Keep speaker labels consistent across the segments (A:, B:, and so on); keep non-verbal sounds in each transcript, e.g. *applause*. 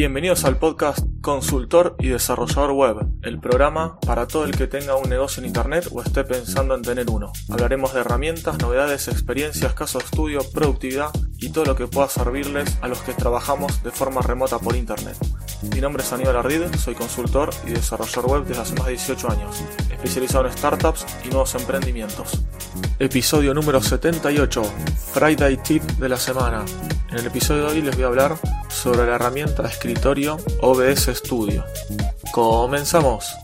A: Bienvenidos al podcast Consultor y Desarrollador Web, el programa para todo el que tenga un negocio en Internet o esté pensando en tener uno. Hablaremos de herramientas, novedades, experiencias, casos de estudio, productividad y todo lo que pueda servirles a los que trabajamos de forma remota por Internet. Mi nombre es Aníbal Ardid, soy consultor y desarrollador web desde hace más de 18 años, especializado en startups y nuevos emprendimientos. Episodio número 78, Friday Tip de la semana. En el episodio de hoy les voy a hablar sobre la herramienta de escritorio OBS Studio. Comenzamos.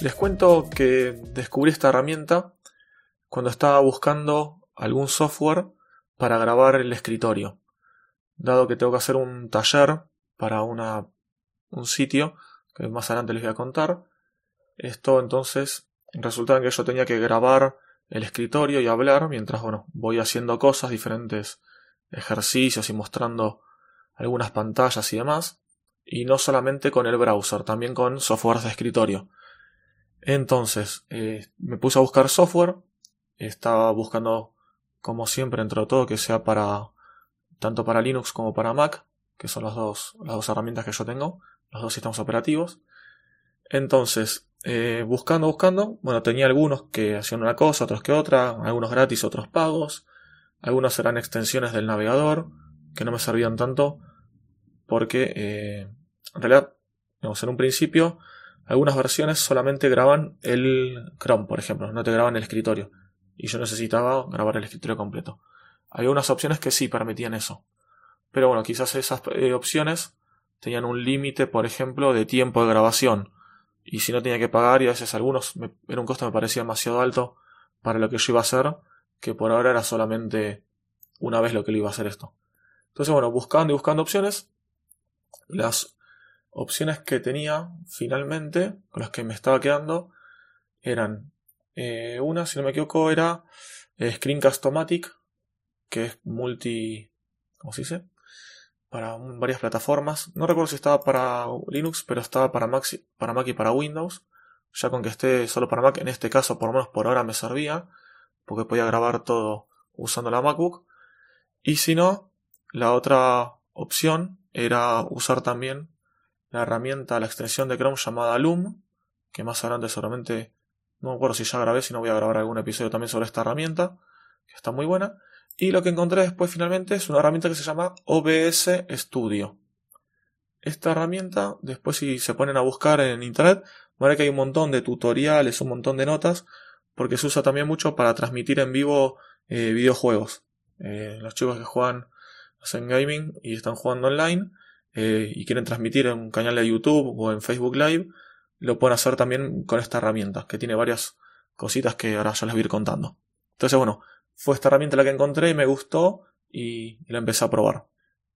A: Les cuento que descubrí esta herramienta cuando estaba buscando algún software para grabar el escritorio. Dado que tengo que hacer un taller para una un sitio que más adelante les voy a contar. Esto entonces resulta que yo tenía que grabar el escritorio y hablar mientras bueno, voy haciendo cosas, diferentes ejercicios y mostrando algunas pantallas y demás. Y no solamente con el browser, también con software de escritorio. Entonces, eh, me puse a buscar software. Estaba buscando, como siempre, entre todo, que sea para tanto para Linux como para Mac, que son las dos, las dos herramientas que yo tengo los dos sistemas operativos. Entonces, eh, buscando, buscando, bueno, tenía algunos que hacían una cosa, otros que otra, algunos gratis, otros pagos, algunos eran extensiones del navegador, que no me servían tanto, porque eh, en realidad, en un principio, algunas versiones solamente graban el Chrome, por ejemplo, no te graban el escritorio, y yo necesitaba grabar el escritorio completo. Había unas opciones que sí permitían eso. Pero bueno, quizás esas eh, opciones tenían un límite, por ejemplo, de tiempo de grabación. Y si no tenía que pagar, y a veces algunos, me, era un costo me parecía demasiado alto para lo que yo iba a hacer, que por ahora era solamente una vez lo que le iba a hacer esto. Entonces, bueno, buscando y buscando opciones, las opciones que tenía finalmente, con las que me estaba quedando, eran eh, una, si no me equivoco, era eh, Screencast-O-Matic, que es multi... ¿Cómo se dice? Para varias plataformas. No recuerdo si estaba para Linux, pero estaba para Mac, para Mac y para Windows. Ya con que esté solo para Mac, en este caso por lo menos por ahora me servía, porque podía grabar todo usando la MacBook. Y si no, la otra opción era usar también la herramienta, la extensión de Chrome llamada Loom, que más adelante seguramente, no me acuerdo si ya grabé, si no voy a grabar algún episodio también sobre esta herramienta, que está muy buena. Y lo que encontré después finalmente es una herramienta que se llama OBS Studio. Esta herramienta, después si se ponen a buscar en internet, verán que hay un montón de tutoriales, un montón de notas, porque se usa también mucho para transmitir en vivo eh, videojuegos. Eh, los chicos que juegan, hacen gaming y están jugando online eh, y quieren transmitir en un canal de YouTube o en Facebook Live, lo pueden hacer también con esta herramienta, que tiene varias cositas que ahora ya les voy a ir contando. Entonces, bueno, fue esta herramienta la que encontré y me gustó y, la empecé a probar.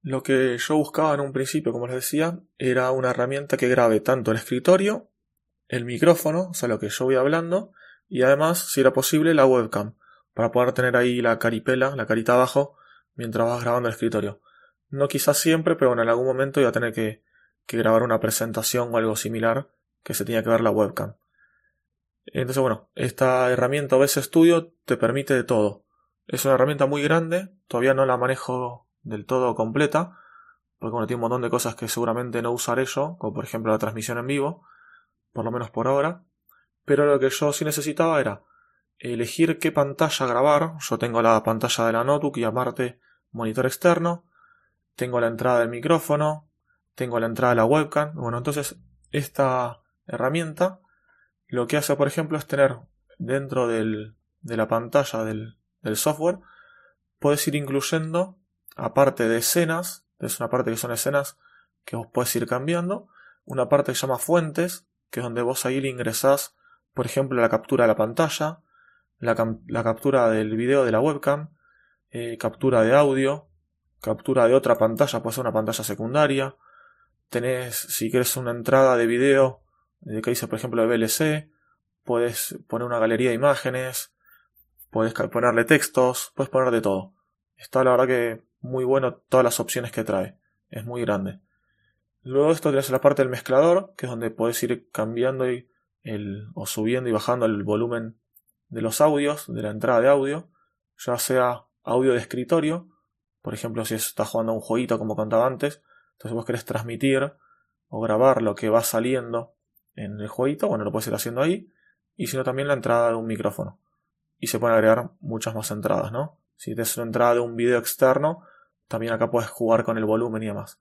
A: Lo que yo buscaba en un principio, como les decía, era una herramienta que grabe tanto el escritorio, el micrófono, o sea, lo que yo voy hablando, y además, si era posible, la webcam, para poder tener ahí la caripela, la carita abajo, mientras vas grabando el escritorio. No quizás siempre, pero bueno, en algún momento iba a tener que, grabar una presentación o algo similar que se tenía que ver la webcam. Entonces, bueno, esta herramienta OBS Studio te permite de todo. Es una herramienta muy grande, todavía no la manejo del todo completa, porque bueno, tiene un montón de cosas que seguramente no usaré yo, como por ejemplo la transmisión en vivo, por lo menos por ahora. Pero lo que yo sí necesitaba era elegir qué pantalla grabar. Yo tengo la pantalla de la notebook y aparte monitor externo. Tengo la entrada del micrófono. Tengo la entrada de la webcam. Bueno, entonces esta herramienta lo que hace, por ejemplo, es tener dentro del, de la pantalla del, del software, puedes ir incluyendo, aparte de escenas, es una parte que son escenas que vos puedes ir cambiando, una parte que se llama fuentes, que es donde vos ahí le ingresás, por ejemplo, la captura de la pantalla, la, captura del video de la webcam, eh, captura de audio, captura de otra pantalla, puede ser una pantalla secundaria, tenés, si quieres una entrada de video, de que dice, por ejemplo, de VLC, puedes poner una galería de imágenes, Puedes ponerle textos, puedes poner de todo. Está la verdad que muy bueno todas las opciones que trae. Es muy grande. Luego esto tienes la parte del mezclador, que es donde puedes ir cambiando el, o subiendo y bajando el volumen de los audios, de la entrada de audio, ya sea audio de escritorio, por ejemplo si estás jugando a un jueguito como contaba antes, Entonces vos querés transmitir o grabar lo que va saliendo en el jueguito, bueno, lo puedes ir haciendo ahí. Y si no, también la entrada de un micrófono. Y se pueden agregar muchas más entradas, ¿no? Si te es una entrada de un video externo, también acá puedes jugar con el volumen y demás.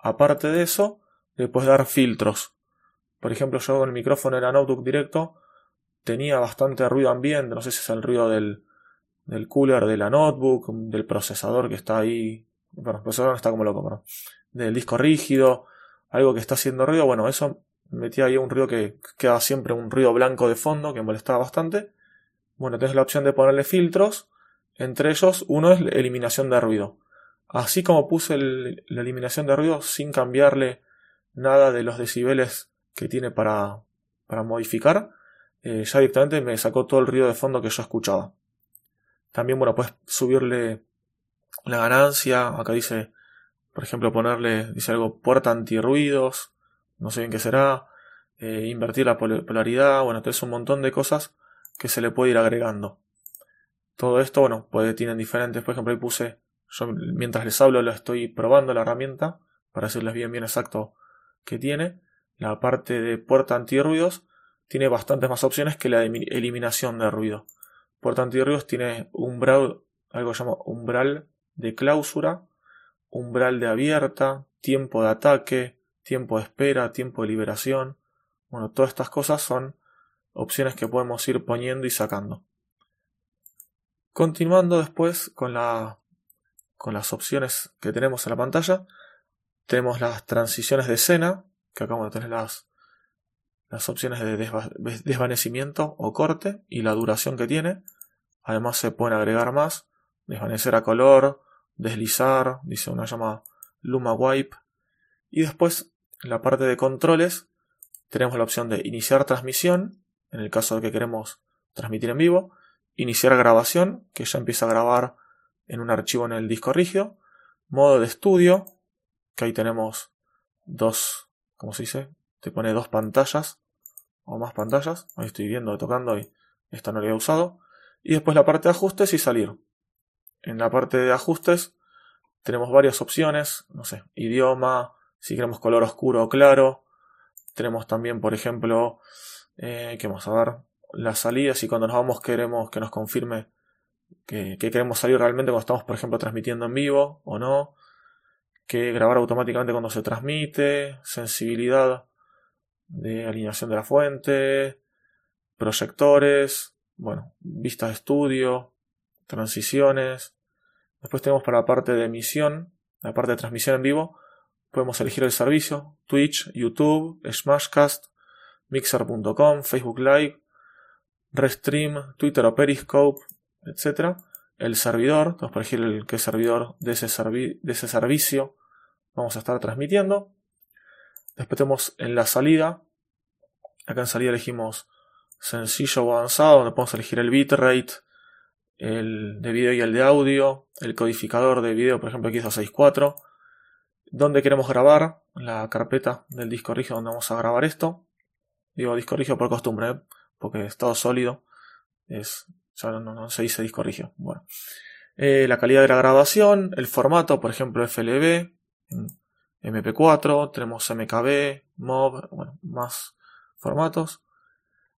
A: Aparte de eso, le puedes dar filtros. Por ejemplo, yo con el micrófono en la notebook directo tenía bastante ruido ambiente, no sé si es el ruido del, del cooler de la notebook, del procesador que está ahí, bueno, el procesador no está como loco, pero del disco rígido, algo que está haciendo ruido, bueno, eso metía ahí un ruido que queda siempre un ruido blanco de fondo que molestaba bastante. Bueno, tienes la opción de ponerle filtros, entre ellos uno es eliminación de ruido. Así como puse la eliminación de ruido sin cambiarle nada de los decibeles que tiene para, para modificar, eh, ya directamente me sacó todo el ruido de fondo que yo escuchaba. También, bueno, puedes subirle la ganancia. Acá dice, por ejemplo, ponerle, dice algo, puerta antirruidos. No sé bien qué será. Eh, invertir la polaridad. Bueno, es un montón de cosas que se le puede ir agregando. Todo esto, bueno, puede, tienen diferentes. Por ejemplo, ahí puse, yo mientras les hablo, lo estoy probando la herramienta para decirles bien, bien exacto qué tiene. La parte de puerta antirruidos tiene bastantes más opciones que la de eliminación de ruido. Puerta antirruidos tiene umbral, algo llamado umbral de clausura, umbral de abierta, tiempo de ataque, tiempo de espera, tiempo de liberación. Bueno, todas estas cosas son opciones que podemos ir poniendo y sacando. Continuando después con, la, con las opciones que tenemos en la pantalla, tenemos las transiciones de escena, que acá de tener las, las opciones de desvanecimiento o corte y la duración que tiene. Además se pueden agregar más, desvanecer a color, deslizar, dice una llama Luma Wipe. Y después en la parte de controles tenemos la opción de iniciar transmisión, en el caso de que queremos transmitir en vivo, iniciar grabación, que ya empieza a grabar en un archivo en el disco rígido, modo de estudio, que ahí tenemos dos, ¿cómo se dice? te pone dos pantallas o más pantallas. Ahí estoy viendo, tocando y esta no la he usado. Y después la parte de ajustes y salir. En la parte de ajustes tenemos varias opciones, no sé, idioma, si queremos color oscuro o claro. Tenemos también, por ejemplo, eh, ¿qué vamos a ver? Las salidas y cuando nos vamos queremos que nos confirme que, que, queremos salir realmente cuando estamos, por ejemplo, transmitiendo en vivo o no. Que grabar automáticamente cuando se transmite, sensibilidad de alineación de la fuente, proyectores, bueno, vistas de estudio, transiciones. Después tenemos para la parte de emisión, la parte de transmisión en vivo, podemos elegir el servicio, Twitch, YouTube, Smashcast, Mixer.com, Facebook Live, Restream, Twitter o Periscope, etc. El servidor, tenemos para elegir el qué servidor de ese, de ese servicio vamos a estar transmitiendo. Después tenemos en la salida, acá en salida elegimos sencillo o avanzado, donde podemos elegir el bitrate, el de video y el de audio, el codificador de video, por ejemplo aquí es a 6.4, donde queremos grabar, la carpeta del disco rígido donde vamos a grabar esto. Digo disco por costumbre, ¿eh? porque estado sólido es, ya no, se dice disco. Bueno. Eh, la calidad de la grabación, el formato, por ejemplo FLV, MP4, tenemos MKB, MOV, bueno, más formatos.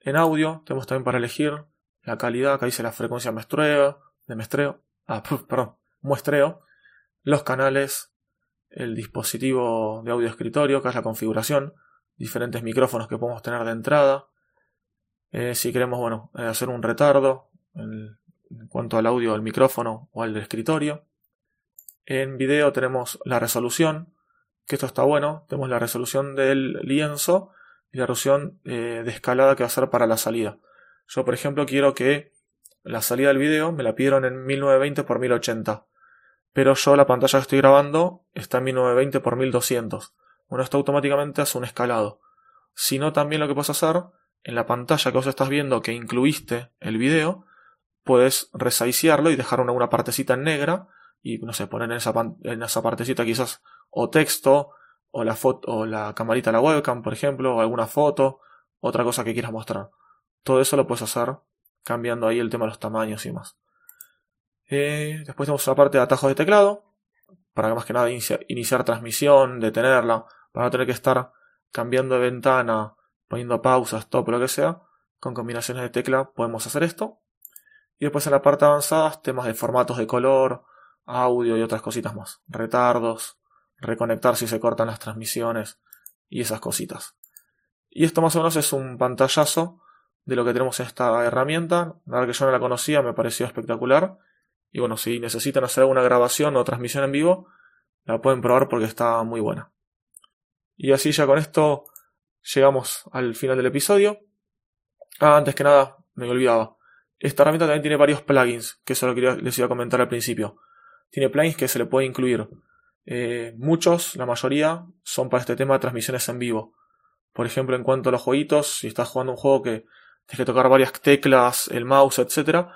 A: En audio tenemos también para elegir la calidad, acá dice la frecuencia muestreo, de muestreo, ah, *laughs* perdón, muestreo, los canales, el dispositivo de audio escritorio, que es la configuración, diferentes micrófonos que podemos tener de entrada. Eh, si queremos, bueno, eh, hacer un retardo en, cuanto al audio del micrófono o al del escritorio. En video tenemos la resolución, que esto está bueno. Tenemos la resolución del lienzo y la resolución eh, de escalada que va a ser para la salida. Yo, por ejemplo, quiero que la salida del video me la pidieron en 1920 x 1080. Pero yo la pantalla que estoy grabando está en 1920 x 1200. Bueno, esto automáticamente hace un escalado. Si no, también lo que puedes hacer, en la pantalla que vos estás viendo que incluiste el video, puedes resizearlo y dejar una, una partecita en negra y, no sé, poner en esa, en esa partecita quizás o texto, o la foto, o la camarita de la webcam, por ejemplo, o alguna foto, otra cosa que quieras mostrar. Todo eso lo puedes hacer cambiando ahí el tema de los tamaños y más. Eh, después tenemos la parte de atajos de teclado. para más que nada iniciar transmisión, detenerla, para no tener que estar cambiando de ventana, poniendo pausas, stop, lo que sea. Con combinaciones de tecla podemos hacer esto. Y después en la parte avanzada, temas de formatos de color, audio y otras cositas más. Retardos, reconectar si se cortan las transmisiones y esas cositas. Y esto más o menos es un pantallazo de lo que tenemos en esta herramienta. La verdad que yo no la conocía, me pareció espectacular. Y bueno, si necesitan hacer alguna grabación o transmisión en vivo, la pueden probar porque está muy buena. Y así ya con esto llegamos al final del episodio. Ah, antes que nada, me olvidaba. Esta herramienta también tiene varios plugins, que eso que les iba a comentar al principio. Tiene plugins que se le puede incluir. Eh, muchos, la mayoría, son para este tema de transmisiones en vivo. Por ejemplo, en cuanto a los jueguitos, si estás jugando un juego que tienes que tocar varias teclas, el mouse, etc.,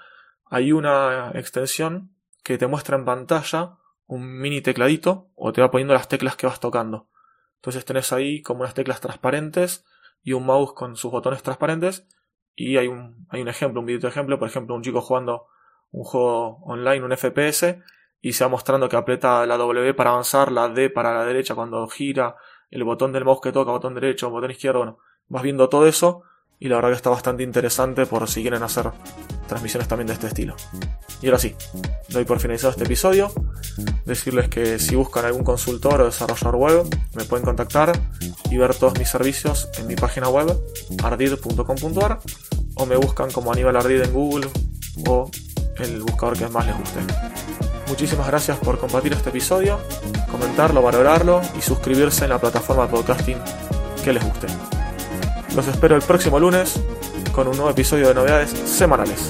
A: hay una extensión que te muestra en pantalla un mini tecladito o te va poniendo las teclas que vas tocando. Entonces tenés ahí como unas teclas transparentes y un mouse con sus botones transparentes y hay un, hay un ejemplo, un video de ejemplo, por ejemplo, un chico jugando un juego online, un FPS, y se va mostrando que aprieta la W para avanzar, la D para la derecha cuando gira, el botón del mouse que toca, botón derecho, botón izquierdo, bueno, vas viendo todo eso y la verdad que está bastante interesante por si quieren hacer transmisiones también de este estilo. Y ahora sí, doy por finalizado este episodio. Decirles que si buscan algún consultor o desarrollador web, me pueden contactar y ver todos mis servicios en mi página web, ardid.com.ar, o me buscan como Aníbal Ardid en Google o el buscador que más les guste. Muchísimas gracias por compartir este episodio, comentarlo, valorarlo y suscribirse en la plataforma de podcasting que les guste. Los espero el próximo lunes con un nuevo episodio de novedades semanales.